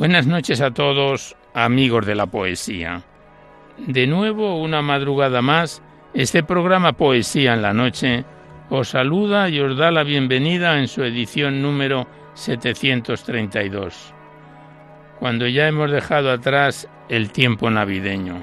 Buenas noches a todos, amigos de la poesía. De nuevo, una madrugada más, este programa Poesía en la Noche os saluda y os da la bienvenida en su edición número 732, cuando ya hemos dejado atrás el tiempo navideño.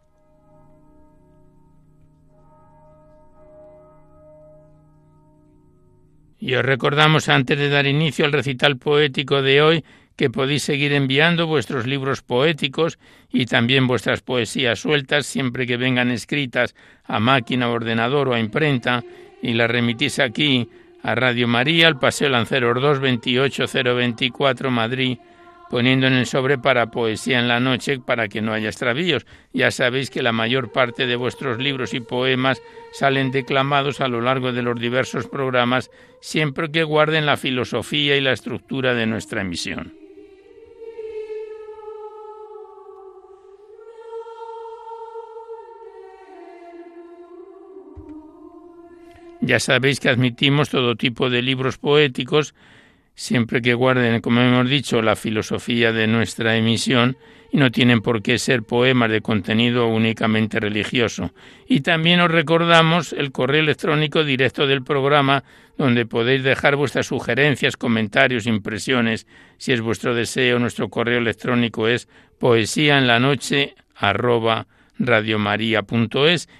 Y os recordamos antes de dar inicio al recital poético de hoy que podéis seguir enviando vuestros libros poéticos y también vuestras poesías sueltas siempre que vengan escritas a máquina, ordenador o a imprenta y las remitís aquí a Radio María, al Paseo Lanceros 2, 28024 Madrid poniendo en el sobre para poesía en la noche para que no haya extravíos. Ya sabéis que la mayor parte de vuestros libros y poemas salen declamados a lo largo de los diversos programas, siempre que guarden la filosofía y la estructura de nuestra emisión. Ya sabéis que admitimos todo tipo de libros poéticos, siempre que guarden, como hemos dicho, la filosofía de nuestra emisión y no tienen por qué ser poemas de contenido únicamente religioso. Y también os recordamos el correo electrónico directo del programa donde podéis dejar vuestras sugerencias, comentarios, impresiones. Si es vuestro deseo, nuestro correo electrónico es poesía en la noche arroba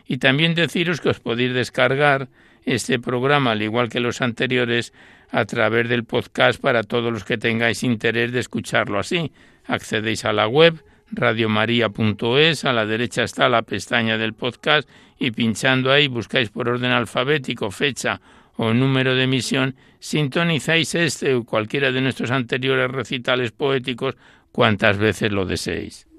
y también deciros que os podéis descargar este programa, al igual que los anteriores, a través del podcast para todos los que tengáis interés de escucharlo así. Accedéis a la web radiomaria.es, a la derecha está la pestaña del podcast y pinchando ahí buscáis por orden alfabético fecha o número de emisión, sintonizáis este o cualquiera de nuestros anteriores recitales poéticos cuantas veces lo deseéis.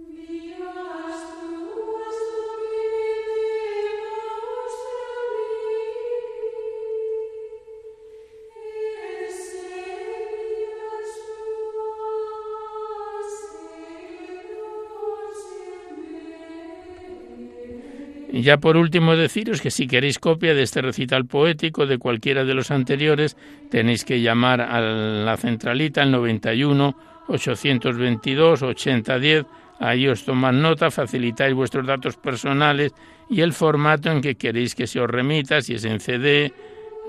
Y ya por último deciros que si queréis copia de este recital poético de cualquiera de los anteriores, tenéis que llamar a la centralita al 91 822 8010. Ahí os toman nota, facilitáis vuestros datos personales y el formato en que queréis que se os remita, si es en CD,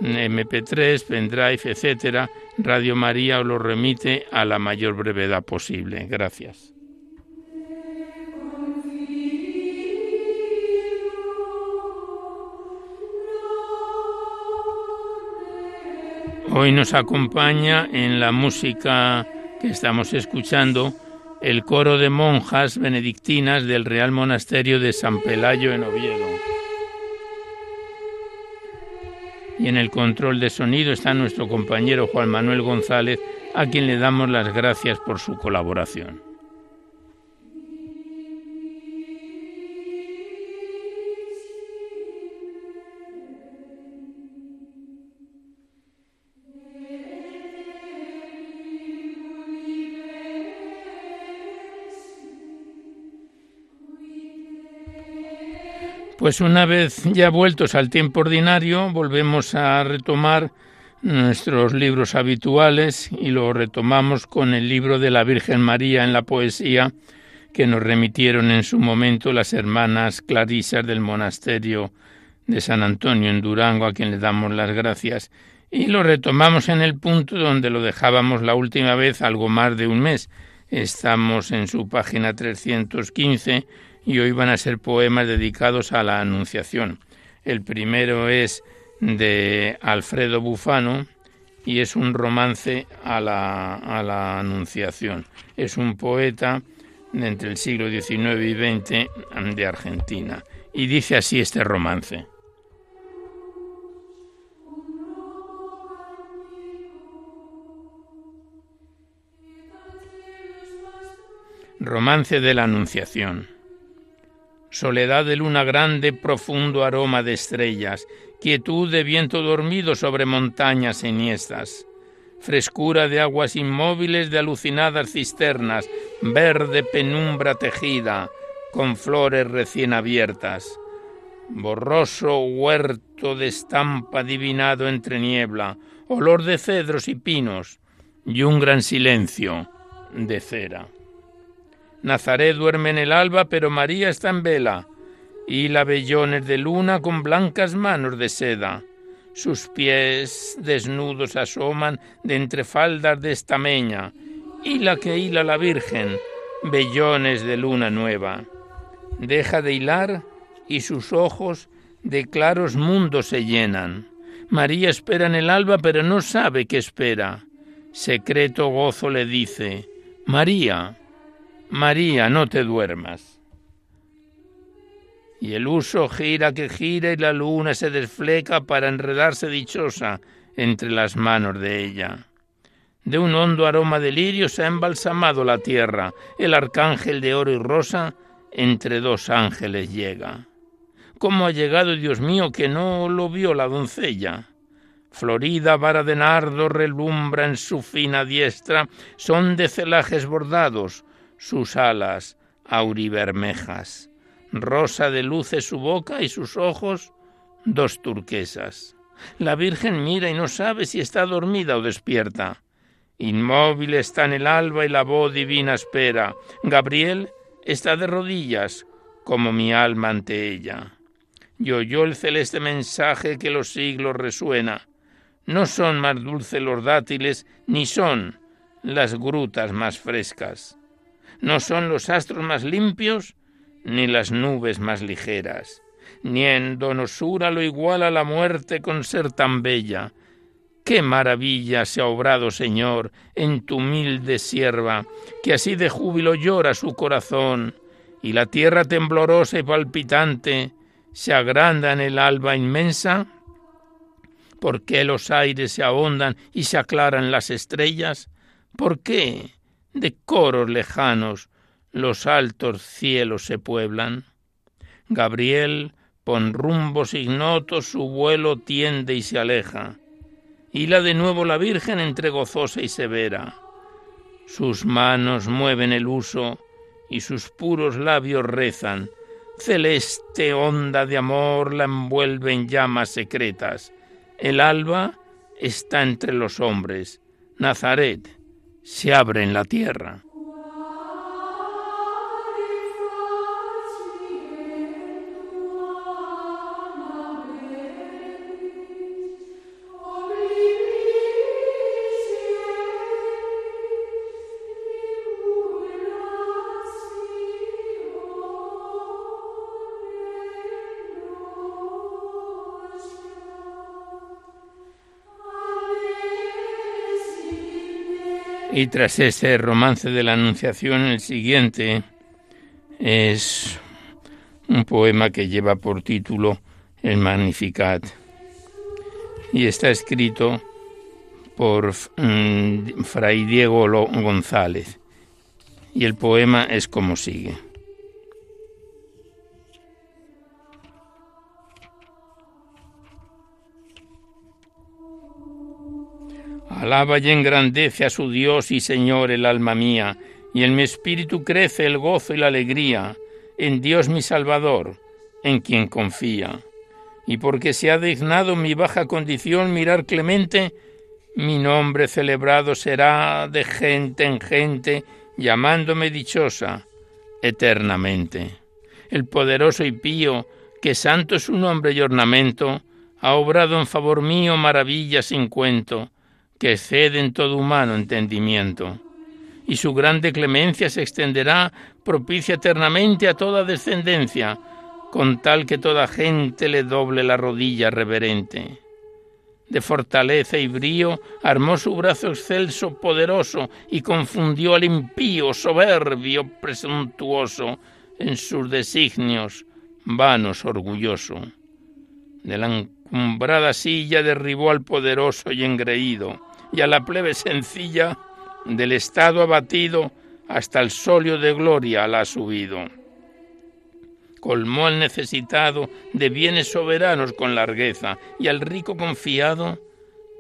MP3, pendrive, etcétera. Radio María os lo remite a la mayor brevedad posible. Gracias. Hoy nos acompaña en la música que estamos escuchando el coro de monjas benedictinas del Real Monasterio de San Pelayo en Oviedo. Y en el control de sonido está nuestro compañero Juan Manuel González, a quien le damos las gracias por su colaboración. Pues una vez ya vueltos al tiempo ordinario, volvemos a retomar nuestros libros habituales y lo retomamos con el libro de la Virgen María en la poesía que nos remitieron en su momento las hermanas clarisas del monasterio de San Antonio en Durango, a quien le damos las gracias, y lo retomamos en el punto donde lo dejábamos la última vez, algo más de un mes. Estamos en su página 315 y hoy van a ser poemas dedicados a la Anunciación. El primero es de Alfredo Bufano y es un romance a la, a la Anunciación. Es un poeta de entre el siglo XIX y XX de Argentina. Y dice así este romance. Romance de la Anunciación soledad de luna grande, profundo aroma de estrellas, quietud de viento dormido sobre montañas enhiestas, frescura de aguas inmóviles de alucinadas cisternas, verde penumbra tejida, con flores recién abiertas, borroso huerto de estampa adivinado entre niebla, olor de cedros y pinos, y un gran silencio de cera. Nazaret duerme en el alba, pero María está en vela, y la vellones de luna con blancas manos de seda. Sus pies desnudos asoman de entre faldas de estameña, y la que hila la Virgen, vellones de luna nueva. Deja de hilar y sus ojos de claros mundos se llenan. María espera en el alba, pero no sabe qué espera. Secreto gozo le dice, María, María, no te duermas. Y el uso gira que gira y la luna se desfleca para enredarse dichosa entre las manos de ella. De un hondo aroma de lirio se ha embalsamado la tierra, el arcángel de oro y rosa entre dos ángeles llega. ¿Cómo ha llegado, Dios mío, que no lo vio la doncella? Florida vara de nardo relumbra en su fina diestra, son de celajes bordados, sus alas auribermejas, rosa de luces su boca y sus ojos dos turquesas. La Virgen mira y no sabe si está dormida o despierta. Inmóvil está en el alba y la voz divina espera. Gabriel está de rodillas, como mi alma ante ella. Y oyó el celeste mensaje que los siglos resuena. No son más dulces los dátiles, ni son las grutas más frescas. No son los astros más limpios, ni las nubes más ligeras, ni en donosura lo iguala la muerte con ser tan bella. Qué maravilla se ha obrado, Señor, en tu humilde sierva, que así de júbilo llora su corazón, y la tierra temblorosa y palpitante se agranda en el alba inmensa. ¿Por qué los aires se ahondan y se aclaran las estrellas? ¿Por qué? De coros lejanos los altos cielos se pueblan. Gabriel, pon rumbos ignotos, su vuelo tiende y se aleja. Hila de nuevo la Virgen entre gozosa y severa. Sus manos mueven el uso y sus puros labios rezan. Celeste onda de amor la envuelve en llamas secretas. El alba está entre los hombres. Nazaret, se abre en la tierra. Y tras este romance de la Anunciación, el siguiente es un poema que lleva por título El Magnificat y está escrito por mm, Fray Diego González y el poema es como sigue. Alaba y engrandece a su Dios y Señor el alma mía, y en mi espíritu crece el gozo y la alegría, en Dios mi Salvador, en quien confía. Y porque se ha dignado mi baja condición mirar clemente, mi nombre celebrado será de gente en gente, llamándome dichosa eternamente. El poderoso y pío, que santo es su nombre y ornamento, ha obrado en favor mío maravillas sin cuento, que exceden todo humano entendimiento. Y su grande clemencia se extenderá propicia eternamente a toda descendencia, con tal que toda gente le doble la rodilla reverente de fortaleza y brío, armó su brazo excelso, poderoso, y confundió al impío, soberbio, presuntuoso, en sus designios, vanos, orgulloso. De la encumbrada silla derribó al poderoso y engreído, y a la plebe sencilla, del estado abatido, hasta el solio de gloria la ha subido colmó al necesitado de bienes soberanos con largueza, y al rico confiado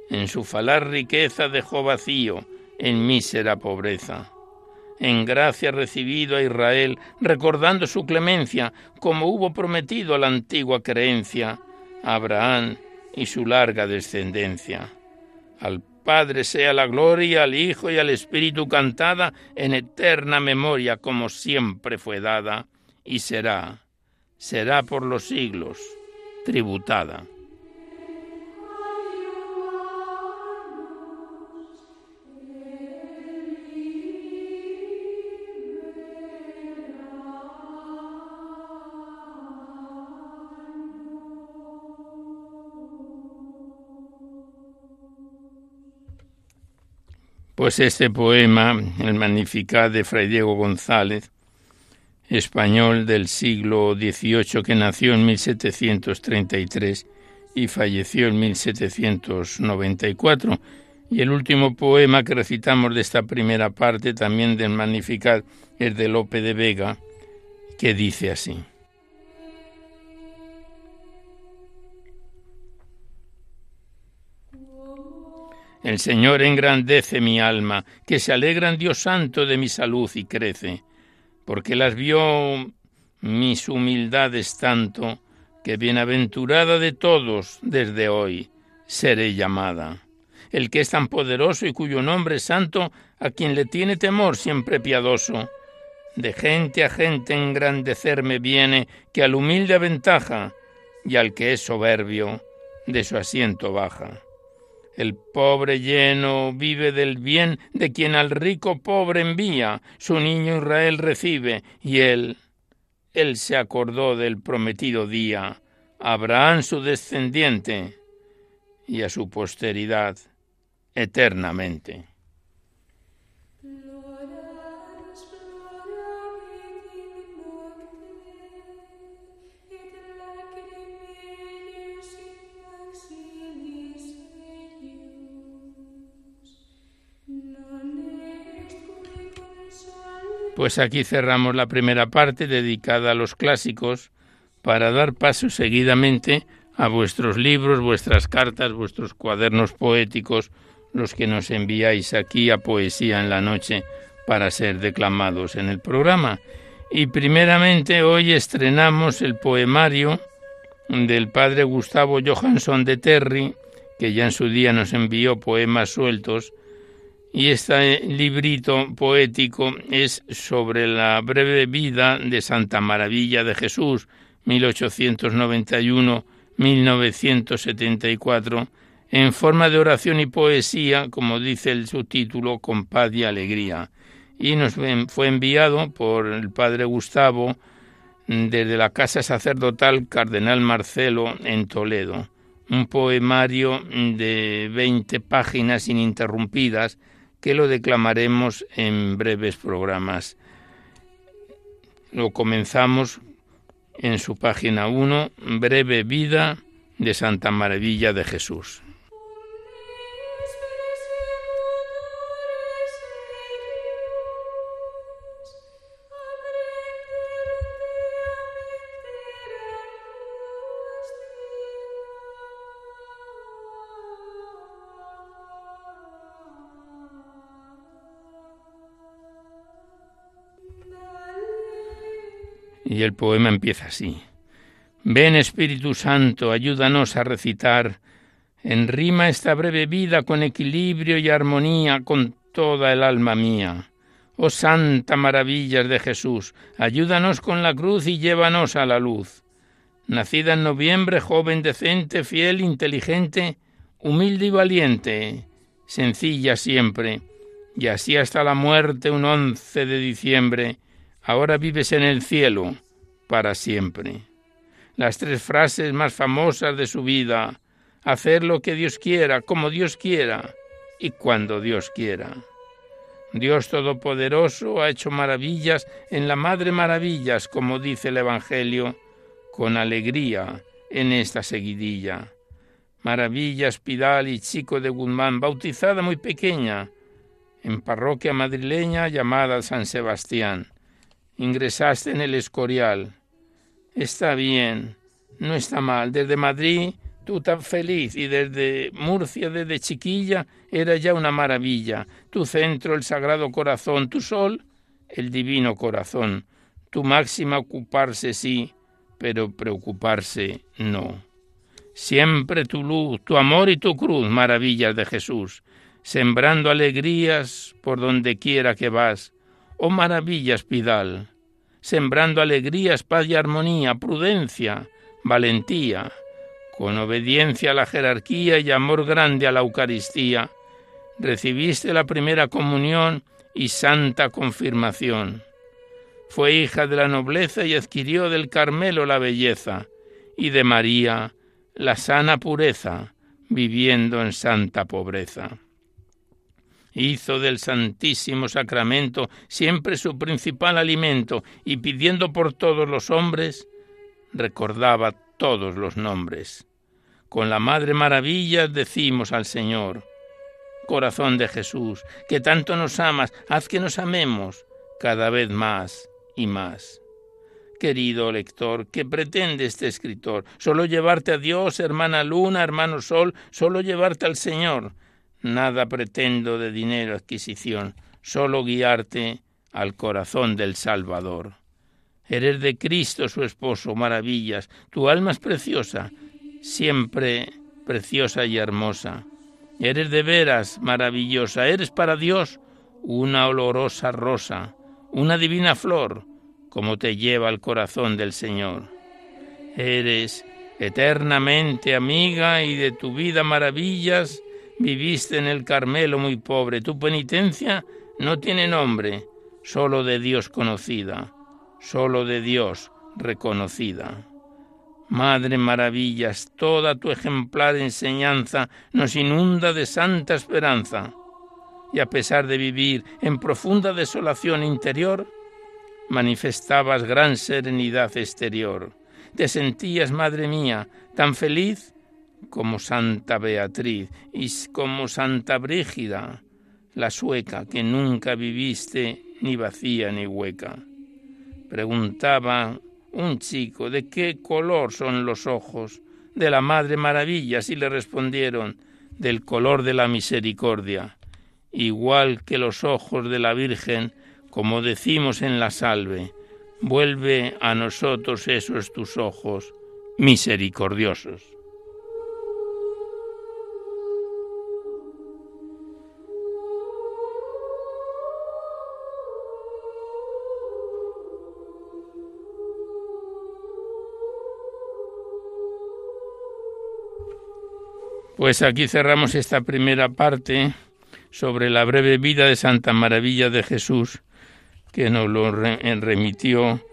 en su falar riqueza dejó vacío en mísera pobreza. En gracia recibido a Israel, recordando su clemencia, como hubo prometido a la antigua creencia, Abraham y su larga descendencia. Al Padre sea la gloria, al Hijo y al Espíritu cantada en eterna memoria, como siempre fue dada y será será por los siglos tributada. Pues este poema, el Magnificat de Fray Diego González, español del siglo XVIII que nació en 1733 y falleció en 1794. Y el último poema que recitamos de esta primera parte, también del Magnificat, es de Lope de Vega, que dice así. El Señor engrandece mi alma, que se alegra en Dios Santo de mi salud y crece porque las vio mis humildades tanto, que bienaventurada de todos desde hoy seré llamada. El que es tan poderoso y cuyo nombre es santo, a quien le tiene temor siempre piadoso. De gente a gente engrandecerme viene, que al humilde aventaja, y al que es soberbio de su asiento baja. El pobre lleno vive del bien de quien al rico pobre envía, su niño Israel recibe, y él, él se acordó del prometido día, Abraham su descendiente, y a su posteridad eternamente. Pues aquí cerramos la primera parte dedicada a los clásicos para dar paso seguidamente a vuestros libros, vuestras cartas, vuestros cuadernos poéticos, los que nos enviáis aquí a Poesía en la Noche para ser declamados en el programa. Y primeramente hoy estrenamos el poemario del padre Gustavo Johansson de Terry, que ya en su día nos envió poemas sueltos y este librito poético es sobre la breve vida de Santa Maravilla de Jesús, 1891-1974, en forma de oración y poesía, como dice el subtítulo, con paz y alegría. Y nos fue enviado por el padre Gustavo desde la casa sacerdotal Cardenal Marcelo en Toledo. Un poemario de 20 páginas ininterrumpidas que lo declamaremos en breves programas. Lo comenzamos en su página 1, Breve Vida de Santa Maravilla de Jesús. Y el poema empieza así. Ven Espíritu Santo, ayúdanos a recitar en rima esta breve vida con equilibrio y armonía con toda el alma mía. Oh santa maravillas de Jesús, ayúdanos con la cruz y llévanos a la luz. Nacida en noviembre, joven decente, fiel, inteligente, humilde y valiente, sencilla siempre, y así hasta la muerte un once de diciembre, ahora vives en el cielo para siempre. Las tres frases más famosas de su vida, hacer lo que Dios quiera, como Dios quiera y cuando Dios quiera. Dios Todopoderoso ha hecho maravillas en la Madre Maravillas, como dice el Evangelio, con alegría en esta seguidilla. Maravillas Pidal y Chico de Guzmán, bautizada muy pequeña, en parroquia madrileña llamada San Sebastián. Ingresaste en el Escorial. Está bien, no está mal. Desde Madrid tú tan feliz y desde Murcia, desde chiquilla, era ya una maravilla. Tu centro, el Sagrado Corazón, tu sol, el Divino Corazón. Tu máxima ocuparse sí, pero preocuparse no. Siempre tu luz, tu amor y tu cruz, maravillas de Jesús, sembrando alegrías por donde quiera que vas. Oh maravillas, Pidal, sembrando alegrías, paz y armonía, prudencia, valentía, con obediencia a la jerarquía y amor grande a la Eucaristía, recibiste la primera comunión y santa confirmación. Fue hija de la nobleza y adquirió del Carmelo la belleza, y de María la sana pureza, viviendo en santa pobreza hizo del Santísimo Sacramento siempre su principal alimento y pidiendo por todos los hombres, recordaba todos los nombres. Con la Madre Maravilla decimos al Señor, Corazón de Jesús, que tanto nos amas, haz que nos amemos cada vez más y más. Querido lector, ¿qué pretende este escritor? Solo llevarte a Dios, hermana luna, hermano sol, solo llevarte al Señor, Nada pretendo de dinero adquisición, solo guiarte al corazón del Salvador. Eres de Cristo su esposo, maravillas, tu alma es preciosa, siempre preciosa y hermosa. Eres de veras maravillosa, eres para Dios una olorosa rosa, una divina flor, como te lleva al corazón del Señor. Eres eternamente amiga y de tu vida maravillas Viviste en el Carmelo muy pobre, tu penitencia no tiene nombre, solo de Dios conocida, solo de Dios reconocida. Madre maravillas, toda tu ejemplar enseñanza nos inunda de santa esperanza. Y a pesar de vivir en profunda desolación interior, manifestabas gran serenidad exterior. Te sentías, madre mía, tan feliz como Santa Beatriz y como Santa Brígida, la sueca que nunca viviste ni vacía ni hueca. Preguntaba un chico de qué color son los ojos de la Madre Maravillas y le respondieron del color de la misericordia, igual que los ojos de la Virgen, como decimos en la salve, vuelve a nosotros esos tus ojos misericordiosos. Pues aquí cerramos esta primera parte sobre la breve vida de Santa Maravilla de Jesús, que nos lo remitió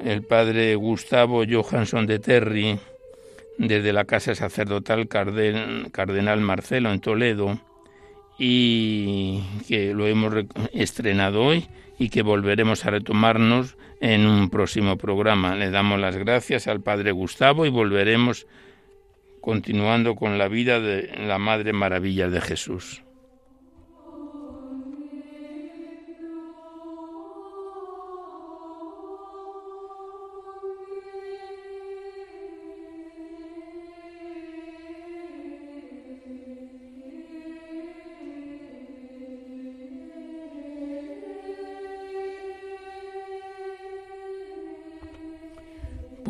el padre Gustavo Johansson de Terry desde la casa sacerdotal Cardenal Marcelo en Toledo y que lo hemos estrenado hoy y que volveremos a retomarnos en un próximo programa. Le damos las gracias al Padre Gustavo y volveremos continuando con la vida de la Madre Maravilla de Jesús.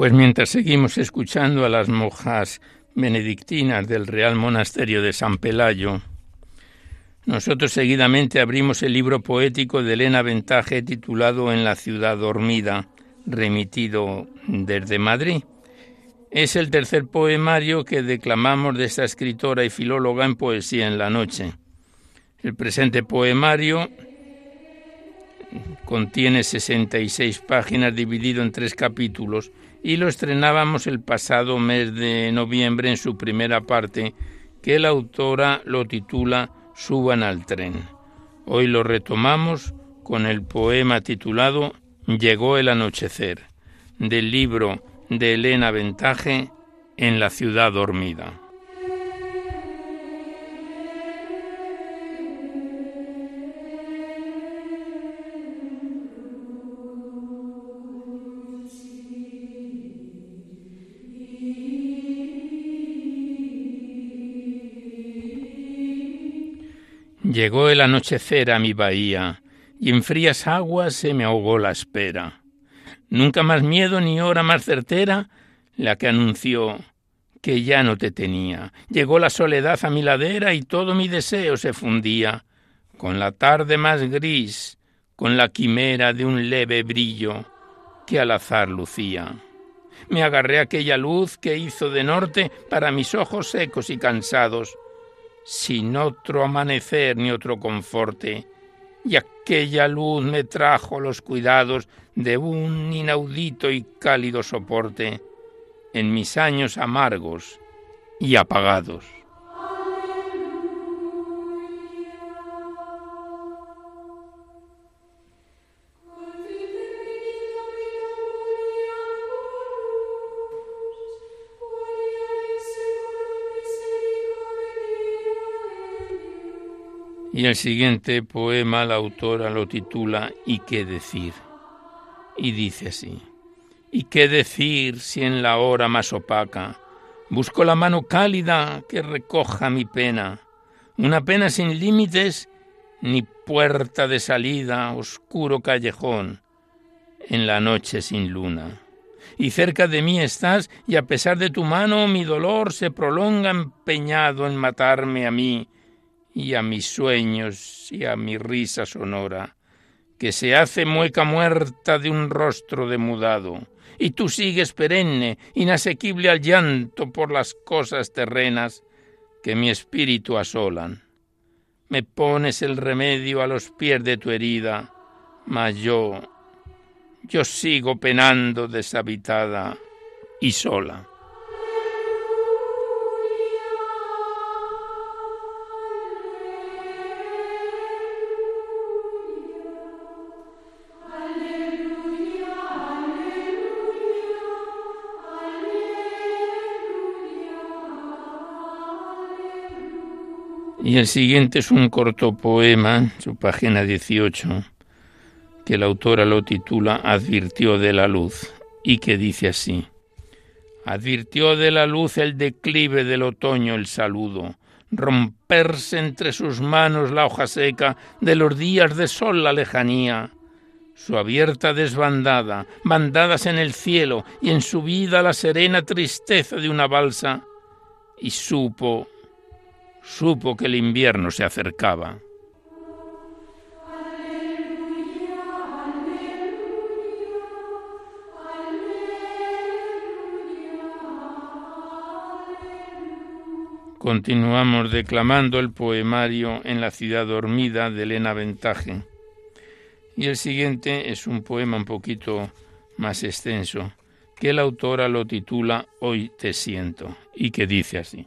Pues mientras seguimos escuchando a las monjas benedictinas del Real Monasterio de San Pelayo, nosotros seguidamente abrimos el libro poético de Elena Ventaje titulado En la ciudad dormida, remitido desde Madrid. Es el tercer poemario que declamamos de esta escritora y filóloga en Poesía en la Noche. El presente poemario contiene 66 páginas dividido en tres capítulos y lo estrenábamos el pasado mes de noviembre en su primera parte, que la autora lo titula Suban al tren. Hoy lo retomamos con el poema titulado Llegó el anochecer, del libro de Elena Ventaje en la ciudad dormida. Llegó el anochecer a mi bahía, y en frías aguas se me ahogó la espera. Nunca más miedo ni hora más certera la que anunció que ya no te tenía. Llegó la soledad a mi ladera y todo mi deseo se fundía con la tarde más gris, con la quimera de un leve brillo que al azar lucía. Me agarré a aquella luz que hizo de norte para mis ojos secos y cansados, sin otro amanecer ni otro conforte, y aquella luz me trajo los cuidados de un inaudito y cálido soporte en mis años amargos y apagados. Y el siguiente poema la autora lo titula ¿Y qué decir? Y dice así, ¿y qué decir si en la hora más opaca busco la mano cálida que recoja mi pena? Una pena sin límites ni puerta de salida, oscuro callejón, en la noche sin luna. Y cerca de mí estás, y a pesar de tu mano mi dolor se prolonga empeñado en matarme a mí, y a mis sueños y a mi risa sonora, que se hace mueca muerta de un rostro demudado, y tú sigues perenne, inasequible al llanto por las cosas terrenas que mi espíritu asolan. Me pones el remedio a los pies de tu herida, mas yo, yo sigo penando deshabitada y sola. Y el siguiente es un corto poema, su página 18, que la autora lo titula Advirtió de la luz y que dice así. Advirtió de la luz el declive del otoño el saludo, romperse entre sus manos la hoja seca de los días de sol la lejanía, su abierta desbandada, bandadas en el cielo y en su vida la serena tristeza de una balsa, y supo supo que el invierno se acercaba. Continuamos declamando el poemario En la ciudad dormida de Elena Ventaje. Y el siguiente es un poema un poquito más extenso, que la autora lo titula Hoy te siento, y que dice así.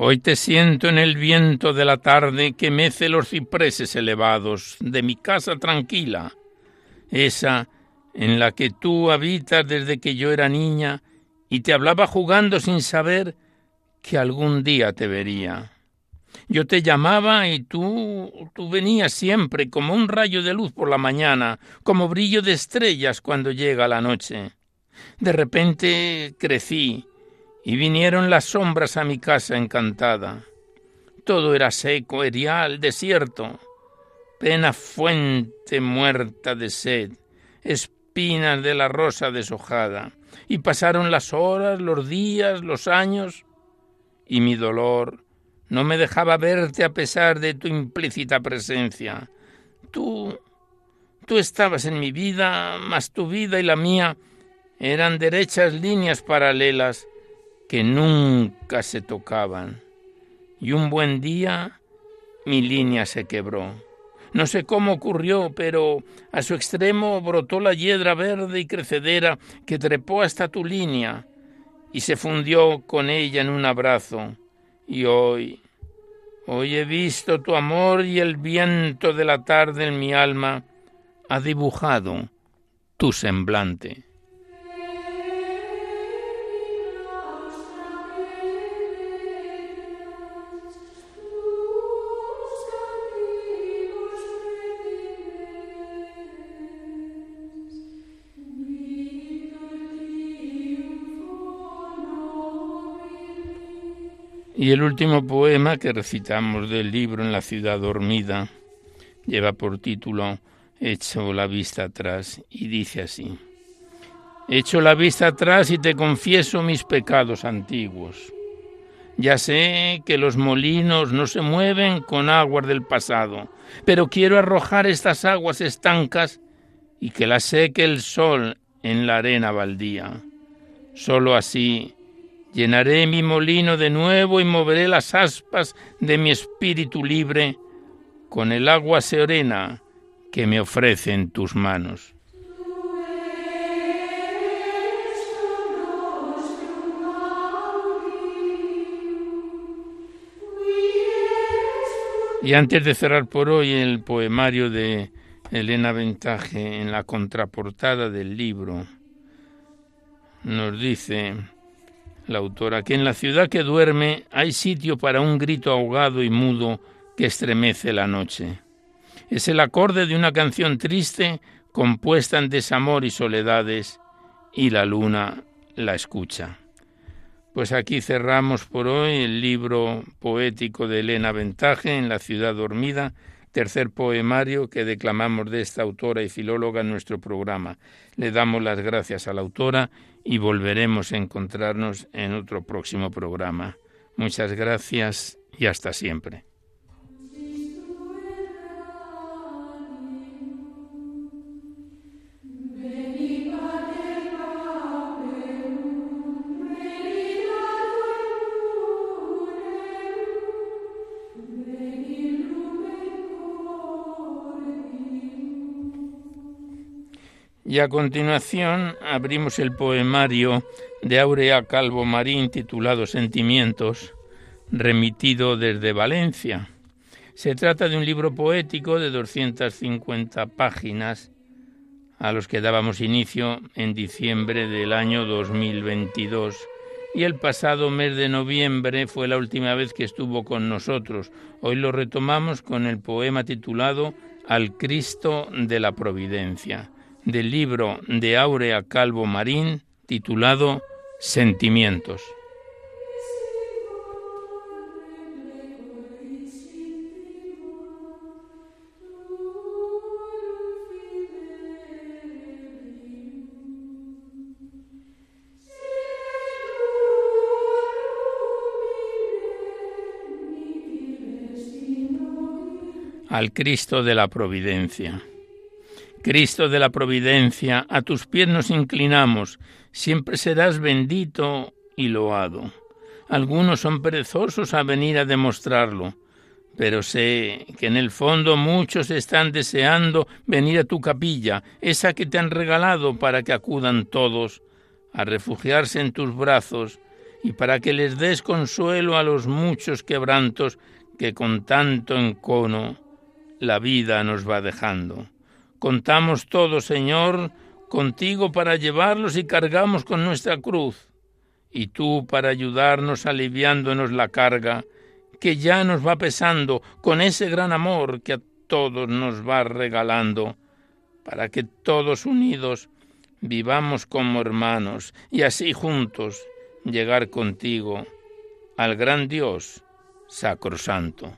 Hoy te siento en el viento de la tarde que mece los cipreses elevados de mi casa tranquila, esa en la que tú habitas desde que yo era niña y te hablaba jugando sin saber que algún día te vería. Yo te llamaba y tú, tú venías siempre como un rayo de luz por la mañana, como brillo de estrellas cuando llega la noche. De repente crecí y vinieron las sombras a mi casa encantada. Todo era seco, erial, desierto, pena fuente muerta de sed, espinas de la rosa deshojada. Y pasaron las horas, los días, los años, y mi dolor no me dejaba verte a pesar de tu implícita presencia. Tú, tú estabas en mi vida, mas tu vida y la mía eran derechas líneas paralelas que nunca se tocaban. Y un buen día mi línea se quebró. No sé cómo ocurrió, pero a su extremo brotó la hiedra verde y crecedera que trepó hasta tu línea y se fundió con ella en un abrazo. Y hoy, hoy he visto tu amor y el viento de la tarde en mi alma ha dibujado tu semblante. Y el último poema que recitamos del libro En la ciudad dormida lleva por título Echo la vista atrás y dice así. Echo la vista atrás y te confieso mis pecados antiguos. Ya sé que los molinos no se mueven con aguas del pasado, pero quiero arrojar estas aguas estancas y que las seque el sol en la arena baldía. Solo así Llenaré mi molino de nuevo y moveré las aspas de mi espíritu libre con el agua serena que me ofrecen tus manos. Y antes de cerrar por hoy el poemario de Elena Ventaje en la contraportada del libro, nos dice la autora, que en la ciudad que duerme hay sitio para un grito ahogado y mudo que estremece la noche. Es el acorde de una canción triste compuesta en desamor y soledades, y la luna la escucha. Pues aquí cerramos por hoy el libro poético de Elena Ventaje en La ciudad dormida, tercer poemario que declamamos de esta autora y filóloga en nuestro programa. Le damos las gracias a la autora y volveremos a encontrarnos en otro próximo programa. Muchas gracias y hasta siempre. Y a continuación abrimos el poemario de Aurea Calvo Marín titulado Sentimientos, remitido desde Valencia. Se trata de un libro poético de 250 páginas a los que dábamos inicio en diciembre del año 2022 y el pasado mes de noviembre fue la última vez que estuvo con nosotros. Hoy lo retomamos con el poema titulado Al Cristo de la Providencia del libro de Aurea Calvo Marín titulado Sentimientos. al Cristo de la Providencia. Cristo de la Providencia, a tus pies nos inclinamos, siempre serás bendito y loado. Algunos son perezosos a venir a demostrarlo, pero sé que en el fondo muchos están deseando venir a tu capilla, esa que te han regalado para que acudan todos a refugiarse en tus brazos y para que les des consuelo a los muchos quebrantos que con tanto encono la vida nos va dejando. Contamos todo, Señor, contigo para llevarlos y cargamos con nuestra cruz, y tú para ayudarnos aliviándonos la carga que ya nos va pesando con ese gran amor que a todos nos va regalando, para que todos unidos vivamos como hermanos y así juntos llegar contigo al gran Dios sacrosanto.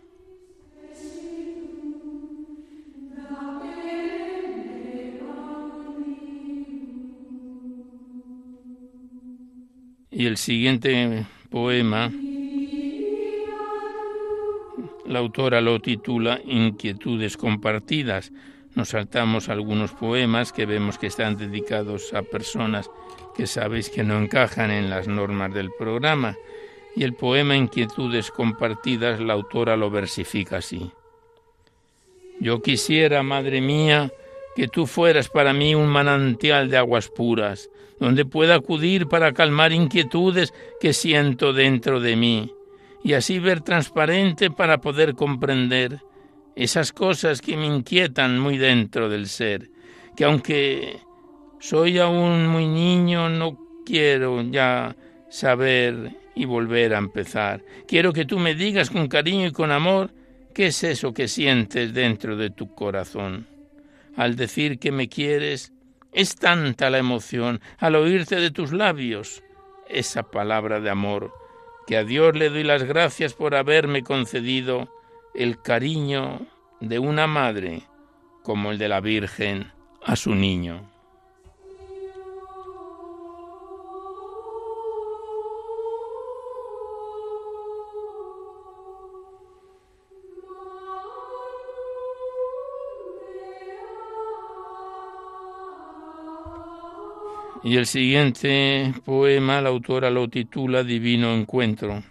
Y el siguiente poema, la autora lo titula Inquietudes compartidas. Nos saltamos algunos poemas que vemos que están dedicados a personas que sabéis que no encajan en las normas del programa. Y el poema Inquietudes compartidas, la autora lo versifica así. Yo quisiera, madre mía, que tú fueras para mí un manantial de aguas puras, donde pueda acudir para calmar inquietudes que siento dentro de mí, y así ver transparente para poder comprender esas cosas que me inquietan muy dentro del ser, que aunque soy aún muy niño, no quiero ya saber y volver a empezar. Quiero que tú me digas con cariño y con amor qué es eso que sientes dentro de tu corazón. Al decir que me quieres, es tanta la emoción al oírte de tus labios esa palabra de amor, que a Dios le doy las gracias por haberme concedido el cariño de una madre como el de la Virgen a su niño. Y el siguiente poema la autora lo titula Divino Encuentro,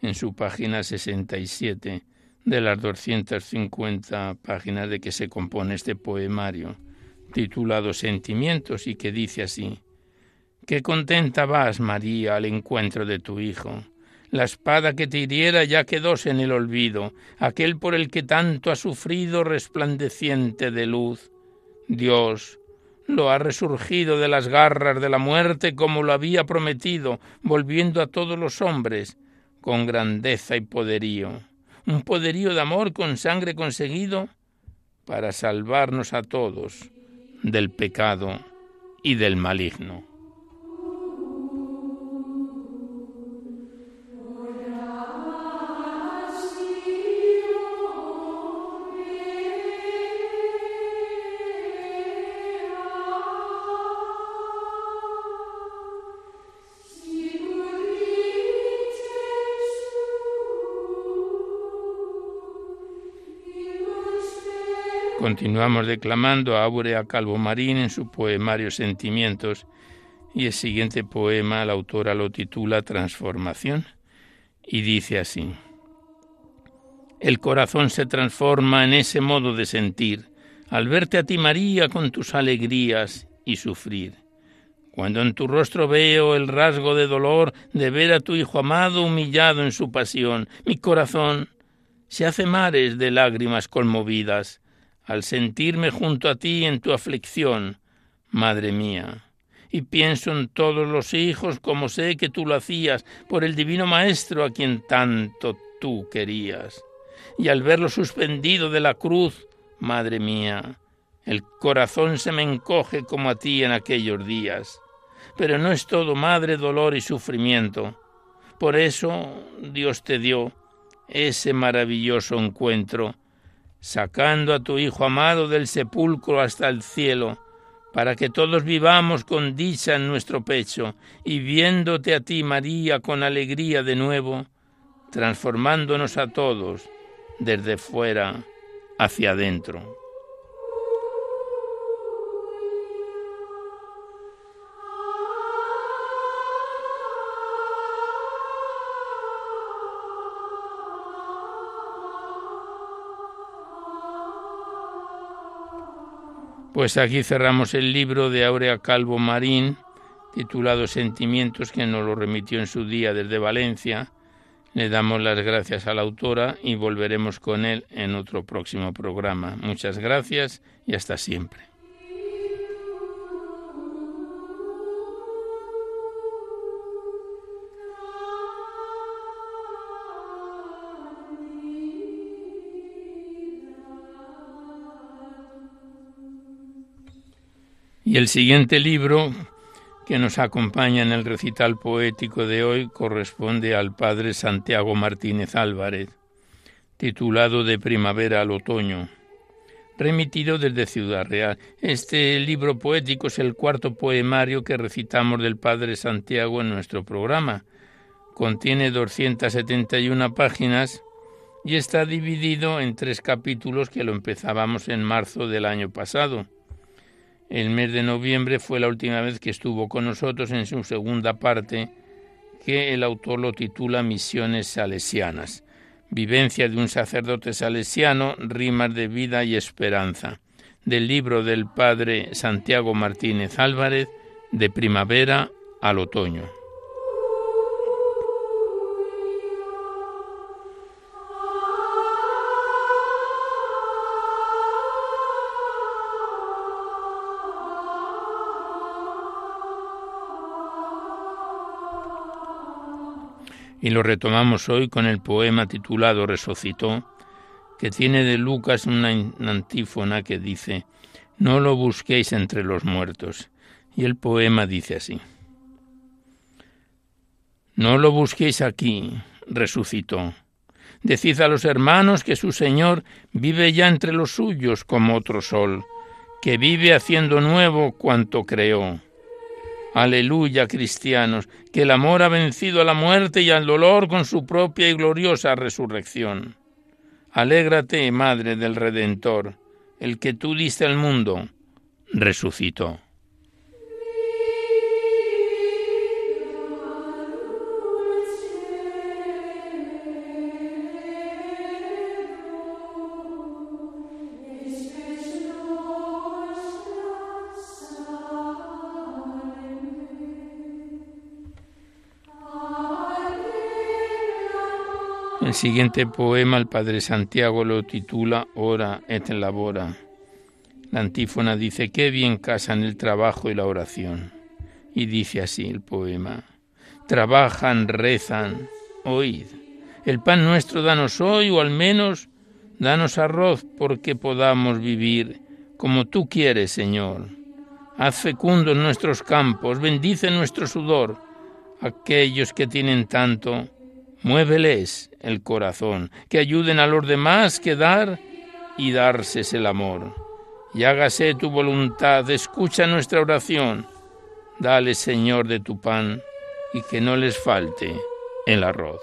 en su página 67 de las 250 páginas de que se compone este poemario, titulado Sentimientos y que dice así, Qué contenta vas, María, al encuentro de tu Hijo. La espada que te hiriera ya quedóse en el olvido, aquel por el que tanto ha sufrido resplandeciente de luz. Dios, lo ha resurgido de las garras de la muerte como lo había prometido, volviendo a todos los hombres con grandeza y poderío. Un poderío de amor con sangre conseguido para salvarnos a todos del pecado y del maligno. Continuamos declamando a Aurea Calvo Marín en su poemario Sentimientos y el siguiente poema la autora lo titula Transformación y dice así. El corazón se transforma en ese modo de sentir al verte a ti María con tus alegrías y sufrir. Cuando en tu rostro veo el rasgo de dolor de ver a tu Hijo amado humillado en su pasión, mi corazón se hace mares de lágrimas conmovidas al sentirme junto a ti en tu aflicción, Madre mía. Y pienso en todos los hijos como sé que tú lo hacías por el Divino Maestro a quien tanto tú querías. Y al verlo suspendido de la cruz, Madre mía, el corazón se me encoge como a ti en aquellos días. Pero no es todo, Madre, dolor y sufrimiento. Por eso Dios te dio ese maravilloso encuentro sacando a tu Hijo amado del sepulcro hasta el cielo, para que todos vivamos con dicha en nuestro pecho, y viéndote a ti, María, con alegría de nuevo, transformándonos a todos desde fuera hacia adentro. Pues aquí cerramos el libro de Aurea Calvo Marín, titulado Sentimientos, que nos lo remitió en su día desde Valencia. Le damos las gracias a la autora y volveremos con él en otro próximo programa. Muchas gracias y hasta siempre. Y el siguiente libro que nos acompaña en el recital poético de hoy corresponde al padre Santiago Martínez Álvarez, titulado De primavera al otoño, remitido desde Ciudad Real. Este libro poético es el cuarto poemario que recitamos del padre Santiago en nuestro programa. Contiene 271 páginas y está dividido en tres capítulos que lo empezábamos en marzo del año pasado. El mes de noviembre fue la última vez que estuvo con nosotros en su segunda parte, que el autor lo titula Misiones Salesianas. Vivencia de un sacerdote salesiano, rimas de vida y esperanza, del libro del padre Santiago Martínez Álvarez, de primavera al otoño. Y lo retomamos hoy con el poema titulado Resucitó, que tiene de Lucas una antífona que dice, No lo busquéis entre los muertos. Y el poema dice así, No lo busquéis aquí, resucitó. Decid a los hermanos que su Señor vive ya entre los suyos como otro sol, que vive haciendo nuevo cuanto creó Aleluya, cristianos, que el amor ha vencido a la muerte y al dolor con su propia y gloriosa resurrección. Alégrate, Madre del Redentor, el que tú diste al mundo, resucitó. El siguiente poema el Padre Santiago lo titula Ora et labora. La antífona dice, qué bien casan el trabajo y la oración. Y dice así el poema, trabajan, rezan, oíd. El pan nuestro danos hoy o al menos danos arroz porque podamos vivir como tú quieres, Señor. Haz fecundos nuestros campos, bendice nuestro sudor. Aquellos que tienen tanto, Muéveles el corazón, que ayuden a los demás que dar y darse el amor. Y hágase tu voluntad, escucha nuestra oración. Dale, Señor, de tu pan y que no les falte el arroz.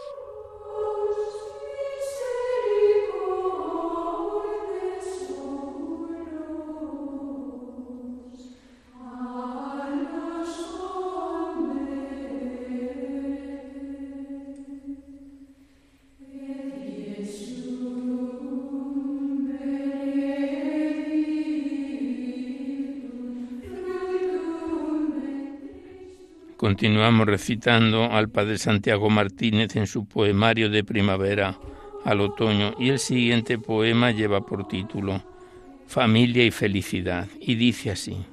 Continuamos recitando al Padre Santiago Martínez en su poemario de primavera al otoño y el siguiente poema lleva por título Familia y felicidad y dice así,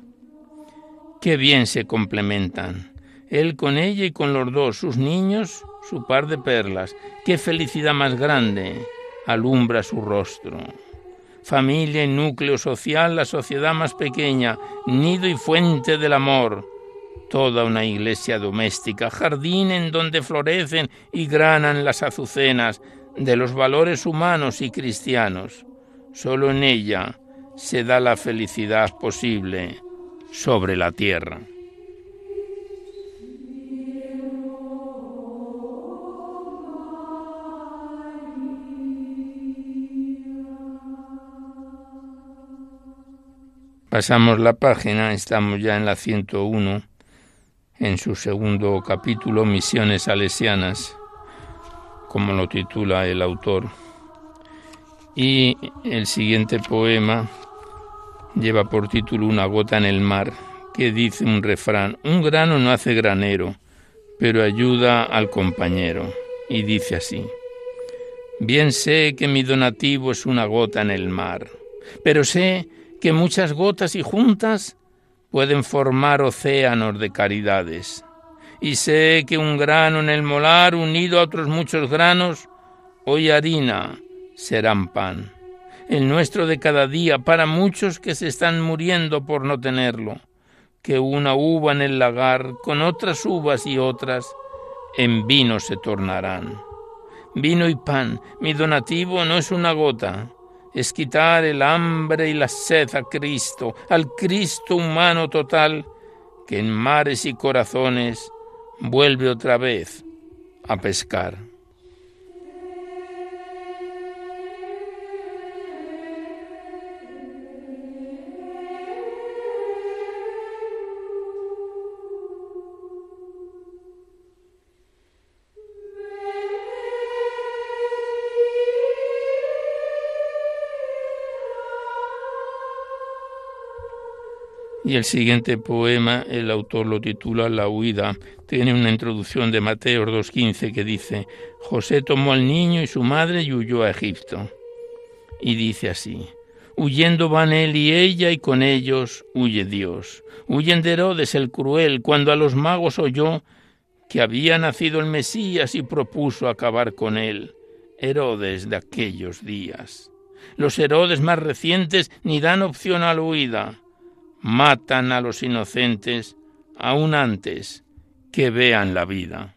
Qué bien se complementan, él con ella y con los dos, sus niños, su par de perlas, qué felicidad más grande alumbra su rostro. Familia y núcleo social, la sociedad más pequeña, nido y fuente del amor, toda una iglesia doméstica, jardín en donde florecen y granan las azucenas de los valores humanos y cristianos. Solo en ella se da la felicidad posible sobre la tierra. Pasamos la página, estamos ya en la 101 en su segundo capítulo, Misiones Salesianas, como lo titula el autor. Y el siguiente poema lleva por título Una gota en el mar, que dice un refrán, un grano no hace granero, pero ayuda al compañero. Y dice así, bien sé que mi donativo es una gota en el mar, pero sé que muchas gotas y juntas pueden formar océanos de caridades. Y sé que un grano en el molar unido a otros muchos granos, hoy harina, serán pan. El nuestro de cada día para muchos que se están muriendo por no tenerlo, que una uva en el lagar con otras uvas y otras en vino se tornarán. Vino y pan, mi donativo no es una gota, es quitar el hambre y la sed a Cristo, al Cristo humano total, que en mares y corazones vuelve otra vez a pescar. Y el siguiente poema, el autor lo titula La huida. Tiene una introducción de Mateo 2.15 que dice, José tomó al niño y su madre y huyó a Egipto. Y dice así, huyendo van él y ella y con ellos huye Dios. Huyen de Herodes el cruel cuando a los magos oyó que había nacido el Mesías y propuso acabar con él. Herodes de aquellos días. Los Herodes más recientes ni dan opción a la huida matan a los inocentes aún antes que vean la vida.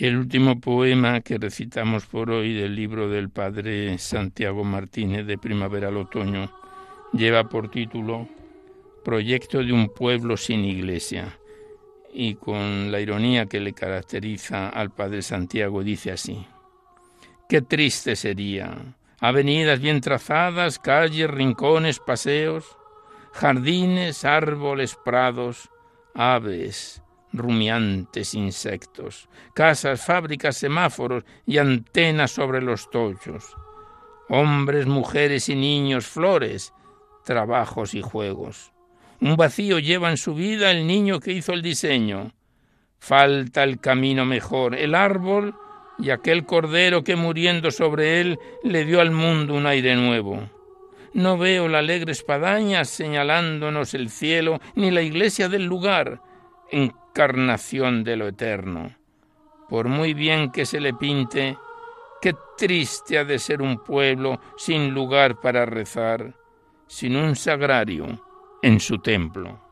El último poema que recitamos por hoy del libro del padre Santiago Martínez de Primavera al Otoño lleva por título Proyecto de un pueblo sin iglesia y con la ironía que le caracteriza al padre Santiago dice así. Qué triste sería. Avenidas bien trazadas, calles, rincones, paseos, jardines, árboles, prados, aves, rumiantes insectos, casas, fábricas, semáforos y antenas sobre los tochos, hombres, mujeres y niños, flores, trabajos y juegos. Un vacío lleva en su vida el niño que hizo el diseño. Falta el camino mejor, el árbol y aquel cordero que muriendo sobre él le dio al mundo un aire nuevo. No veo la alegre espadaña señalándonos el cielo, ni la iglesia del lugar, encarnación de lo eterno. Por muy bien que se le pinte, qué triste ha de ser un pueblo sin lugar para rezar, sin un sagrario en su templo.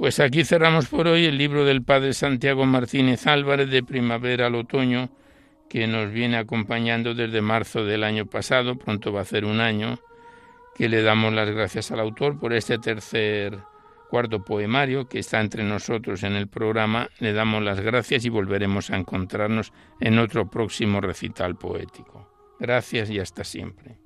Pues aquí cerramos por hoy el libro del padre Santiago Martínez Álvarez de Primavera al Otoño, que nos viene acompañando desde marzo del año pasado, pronto va a ser un año, que le damos las gracias al autor por este tercer cuarto poemario que está entre nosotros en el programa. Le damos las gracias y volveremos a encontrarnos en otro próximo recital poético. Gracias y hasta siempre.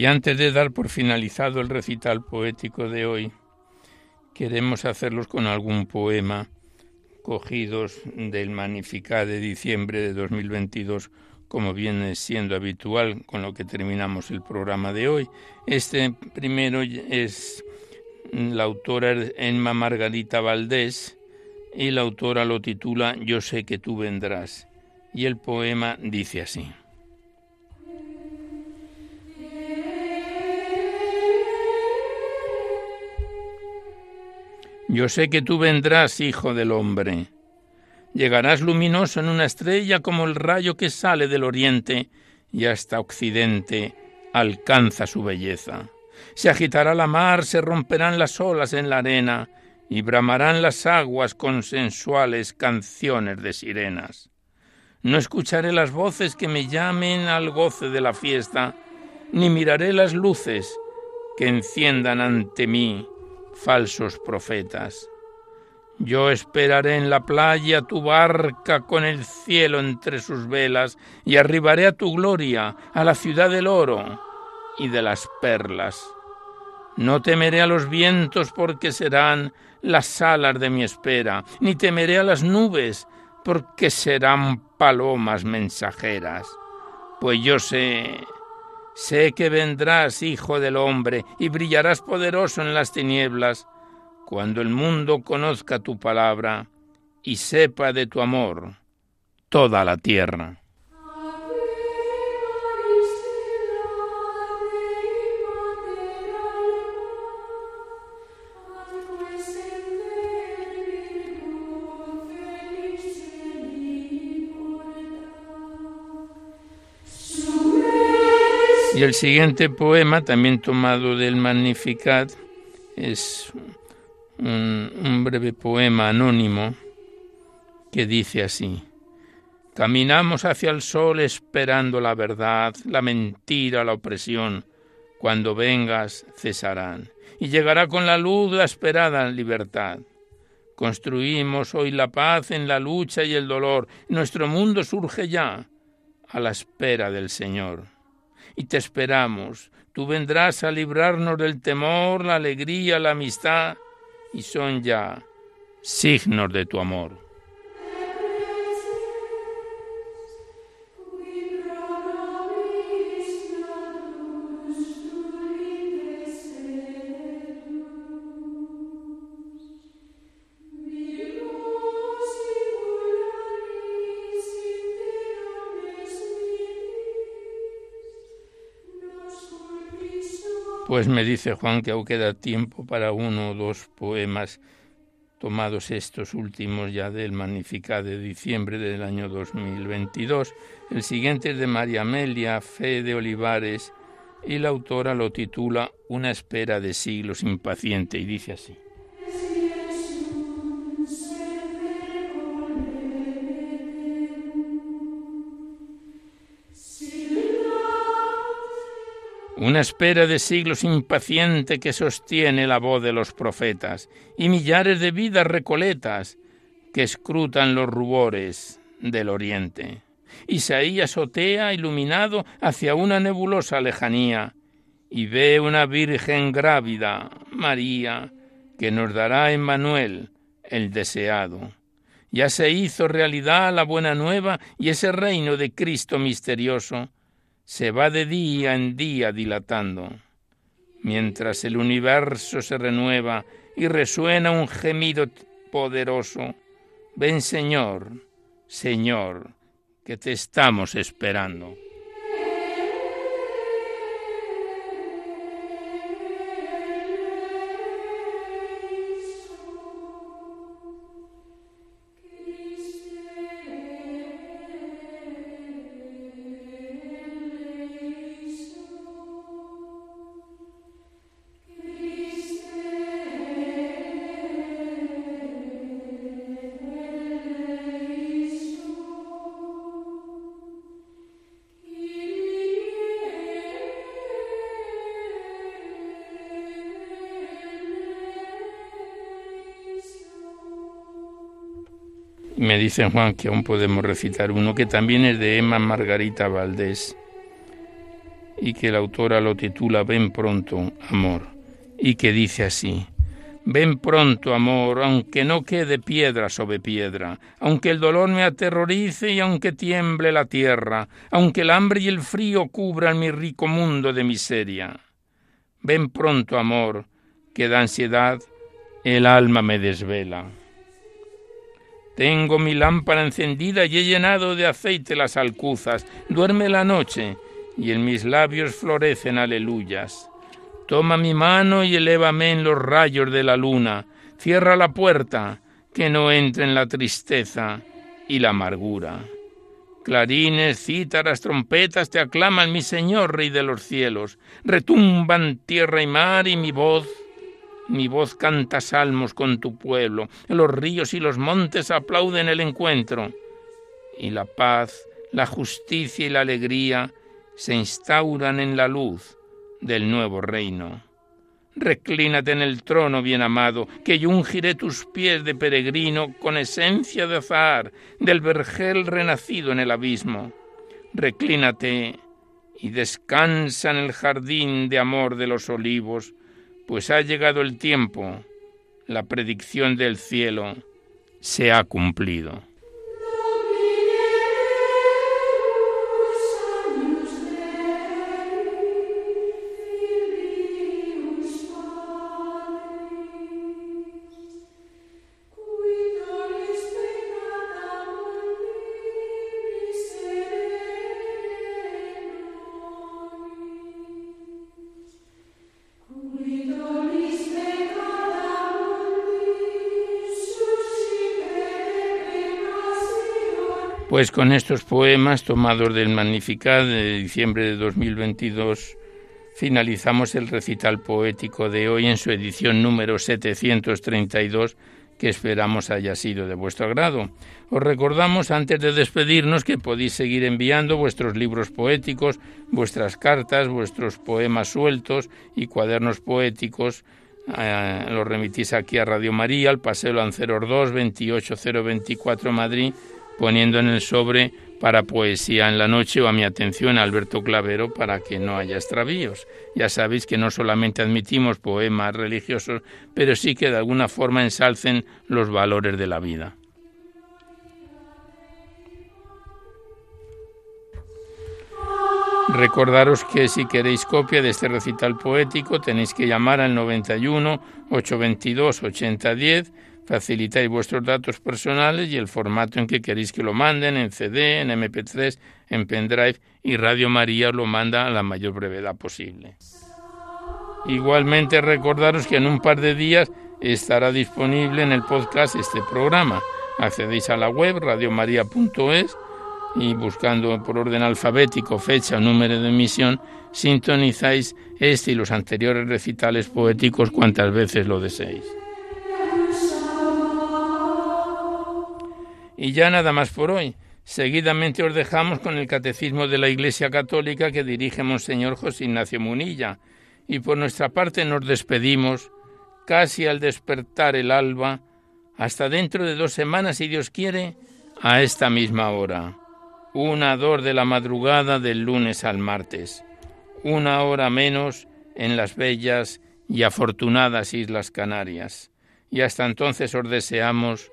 Y antes de dar por finalizado el recital poético de hoy, queremos hacerlos con algún poema cogidos del Magnificat de diciembre de 2022, como viene siendo habitual con lo que terminamos el programa de hoy. Este primero es la autora Emma Margarita Valdés y la autora lo titula Yo sé que tú vendrás. Y el poema dice así. Yo sé que tú vendrás, hijo del hombre. Llegarás luminoso en una estrella como el rayo que sale del oriente y hasta occidente alcanza su belleza. Se agitará la mar, se romperán las olas en la arena y bramarán las aguas con sensuales canciones de sirenas. No escucharé las voces que me llamen al goce de la fiesta, ni miraré las luces que enciendan ante mí falsos profetas. Yo esperaré en la playa tu barca con el cielo entre sus velas y arribaré a tu gloria, a la ciudad del oro y de las perlas. No temeré a los vientos porque serán las alas de mi espera, ni temeré a las nubes porque serán palomas mensajeras. Pues yo sé, sé que vendrás, hijo del hombre, y brillarás poderoso en las tinieblas cuando el mundo conozca tu palabra y sepa de tu amor toda la tierra. Y el siguiente poema, también tomado del Magnificat, es un, breve poema anónimo que dice así. Caminamos hacia el sol esperando la verdad, la mentira, la opresión. Cuando vengas cesarán y llegará con la luz la esperada libertad. Construimos hoy la paz en la lucha y el dolor. Nuestro mundo surge ya a la espera del Señor. Y te esperamos. Tú vendrás a librarnos del temor, la alegría, la amistad y son ya signos de tu amor. Pues me dice Juan que aún queda tiempo para uno o dos poemas tomados estos últimos ya del Magnificat de diciembre del año 2022. El siguiente es de María Amelia Fe de Olivares y la autora lo titula Una espera de siglos impaciente y dice así. Una espera de siglos impaciente que sostiene la voz de los profetas, y millares de vidas recoletas que escrutan los rubores del oriente. Isaías otea iluminado hacia una nebulosa lejanía, y ve una virgen grávida, María, que nos dará en Manuel el deseado. Ya se hizo realidad la buena nueva y ese reino de Cristo misterioso, se va de día en día dilatando, mientras el universo se renueva y resuena un gemido poderoso. Ven Señor, Señor, que te estamos esperando. Me dicen Juan que aún podemos recitar uno que también es de Emma Margarita Valdés y que la autora lo titula Ven pronto, amor, y que dice así. Ven pronto, amor, aunque no quede piedra sobre piedra, aunque el dolor me aterrorice y aunque tiemble la tierra, aunque el hambre y el frío cubran mi rico mundo de miseria. Ven pronto, amor, que de ansiedad el alma me desvela. Tengo mi lámpara encendida y he llenado de aceite las alcuzas. Duerme la noche y en mis labios florecen aleluyas. Toma mi mano y elévame en los rayos de la luna. Cierra la puerta, que no entre en la tristeza, y la amargura. Clarines, cítaras, trompetas te aclaman, mi Señor, Rey de los cielos. Retumban tierra y mar y mi voz, mi voz canta salmos con tu pueblo. Los ríos y los montes aplauden el encuentro. Y la paz, la justicia y la alegría se instauran en la luz del nuevo reino. Reclínate en el trono, bien amado, que yo ungiré tus pies de peregrino con esencia de azar, del vergel renacido en el abismo. Reclínate y descansa en el jardín de amor de los olivos, pues ha llegado el tiempo, la predicción del cielo se ha cumplido. Pues con estos poemas tomados del Magnificat de diciembre de 2022 finalizamos el recital poético de hoy en su edición número 732 que esperamos haya sido de vuestro agrado. Os recordamos antes de despedirnos que podéis seguir enviando vuestros libros poéticos, vuestras cartas, vuestros poemas sueltos y cuadernos poéticos. Eh, los remitís aquí a Radio María, al Paseo Lanceros 2, 28024 Madrid poniendo en el sobre para poesía en la noche o a mi atención Alberto Clavero para que no haya extravíos. Ya sabéis que no solamente admitimos poemas religiosos, pero sí que de alguna forma ensalcen los valores de la vida. Recordaros que si queréis copia de este recital poético tenéis que llamar al 91 822 8010 facilitáis vuestros datos personales y el formato en que queréis que lo manden, en CD, en MP3, en pendrive, y Radio María lo manda a la mayor brevedad posible. Igualmente recordaros que en un par de días estará disponible en el podcast este programa. Accedéis a la web radiomaria.es y buscando por orden alfabético fecha número de emisión, sintonizáis este y los anteriores recitales poéticos cuantas veces lo deseéis. Y ya nada más por hoy. Seguidamente os dejamos con el Catecismo de la Iglesia Católica que dirige Monseñor José Ignacio Munilla. Y por nuestra parte nos despedimos casi al despertar el alba, hasta dentro de dos semanas, si Dios quiere, a esta misma hora. Una dor de la madrugada del lunes al martes. Una hora menos en las bellas y afortunadas Islas Canarias. Y hasta entonces os deseamos